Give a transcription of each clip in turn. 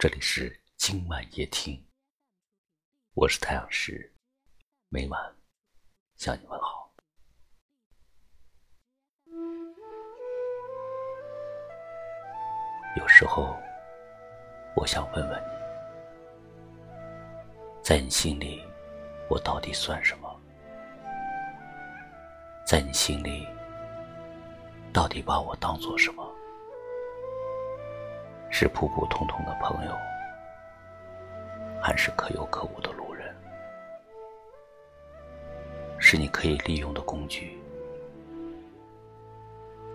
这里是今晚夜听，我是太阳石，每晚向你问好。有时候，我想问问你，在你心里，我到底算什么？在你心里，到底把我当做什么？是普普通通的朋友，还是可有可无的路人？是你可以利用的工具，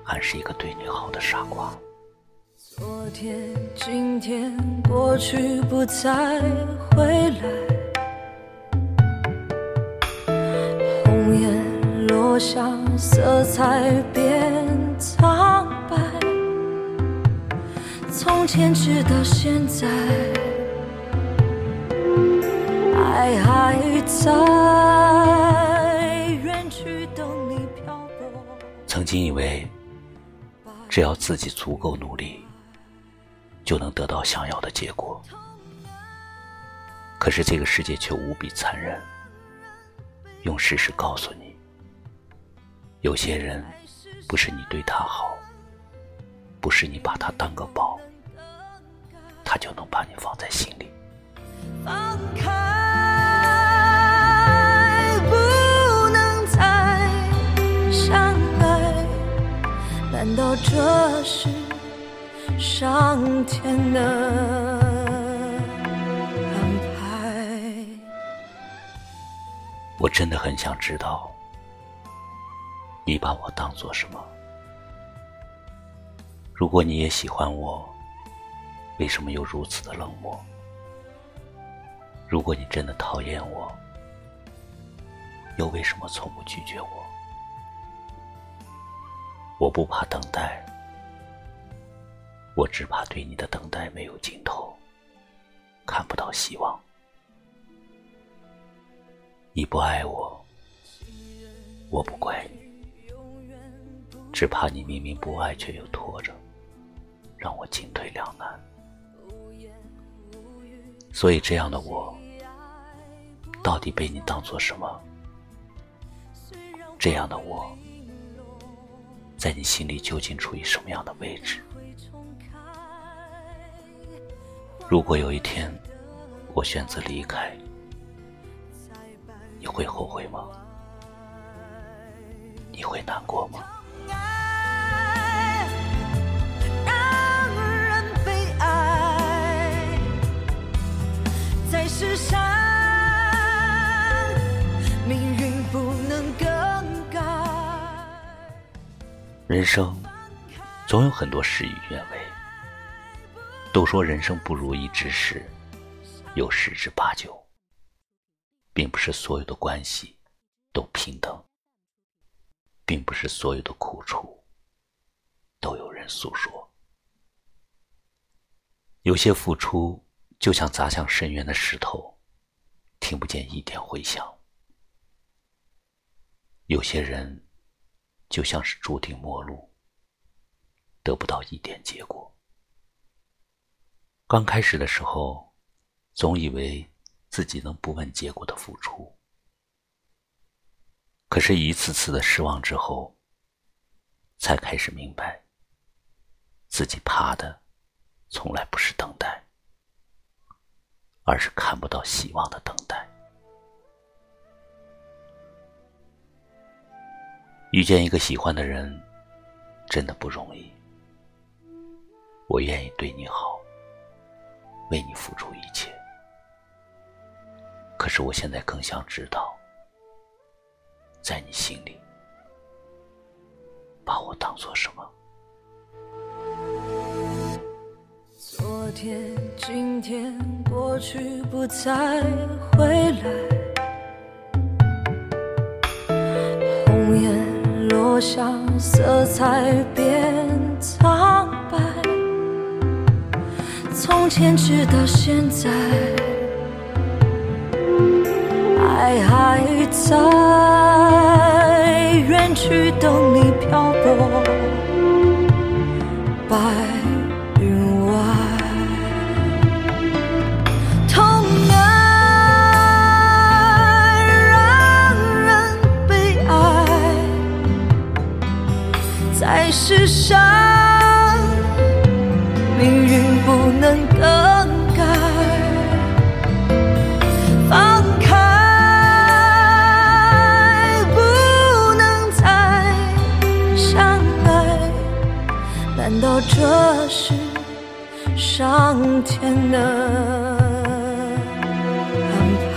还是一个对你好的傻瓜？昨天、今天、过去不再回来，红叶落下，色彩从前直到现在，爱还在，远去等你漂泊。曾经以为，只要自己足够努力，就能得到想要的结果。可是这个世界却无比残忍，用事实告诉你：有些人不是你对他好，不是你把他当个宝。把你放在心里。放开，不能再相爱，难道这是上天的安排？我真的很想知道，你把我当做什么？如果你也喜欢我。为什么又如此的冷漠？如果你真的讨厌我，又为什么从不拒绝我？我不怕等待，我只怕对你的等待没有尽头，看不到希望。你不爱我，我不怪你，只怕你明明不爱却又拖着，让我进退两难。所以，这样的我，到底被你当做什么？这样的我，在你心里究竟处于什么样的位置？如果有一天我选择离开，你会后悔吗？你会难过吗？生总有很多事与愿违。都说人生不如意之事有十之八九，并不是所有的关系都平等，并不是所有的苦楚都有人诉说。有些付出。就像砸向深渊的石头，听不见一点回响。有些人就像是注定陌路，得不到一点结果。刚开始的时候，总以为自己能不问结果的付出，可是，一次次的失望之后，才开始明白，自己怕的从来不是等待。而是看不到希望的等待。遇见一个喜欢的人，真的不容易。我愿意对你好，为你付出一切。可是我现在更想知道，在你心里，把我当做什么？昨天、今天、过去不再回来，多少，色彩变苍白。从前直到现在，爱还在，更改放开不能再相爱难道这是上天的安排？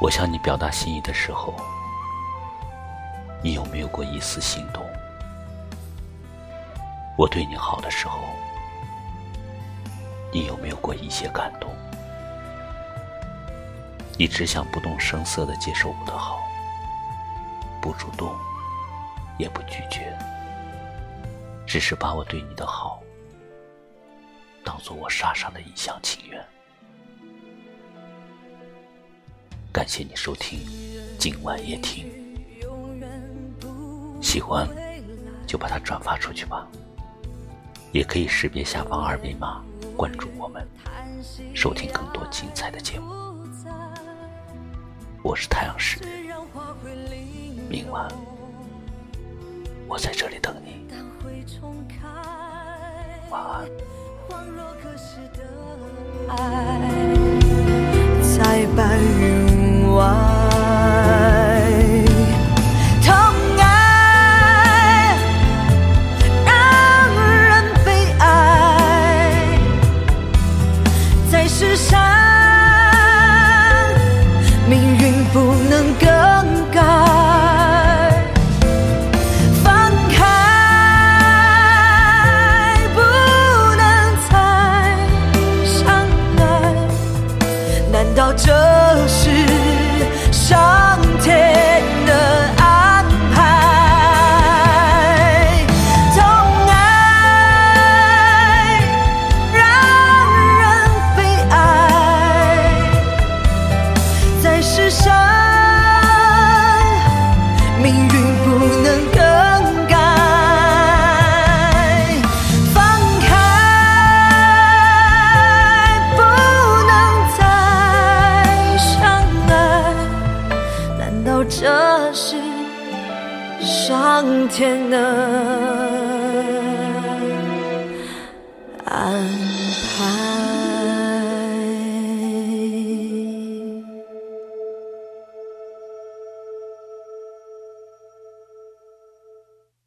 我向你表达心意的时候，你有没有过一丝心动？我对你好的时候，你有没有过一些感动？你只想不动声色的接受我的好，不主动，也不拒绝，只是把我对你的好当做我傻傻的一厢情愿。感谢你收听今晚夜听，喜欢就把它转发出去吧。也可以识别下方二维码关注我们，收听更多精彩的节目。我是太阳石，明晚我在这里等你。晚安。在白云天的安。